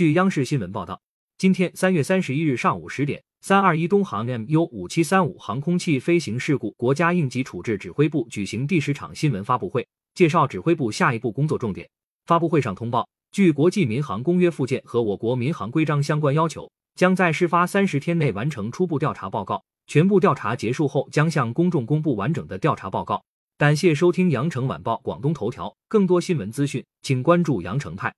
据央视新闻报道今天三月三十一日上午十点三二一东航 mu 五七三五航空器飞行事故国家应急处置指挥部举行第十场新闻发布会介绍指挥部下一步工作重点。发布会上通报据国际民航公约附件和我国民航规章相关要求将在事发三十天内完成初步调查报告全部调查结束后将向公众公布完整的调查报告。感谢收听羊城晚报广东头条更多新闻资讯请关注羊城派。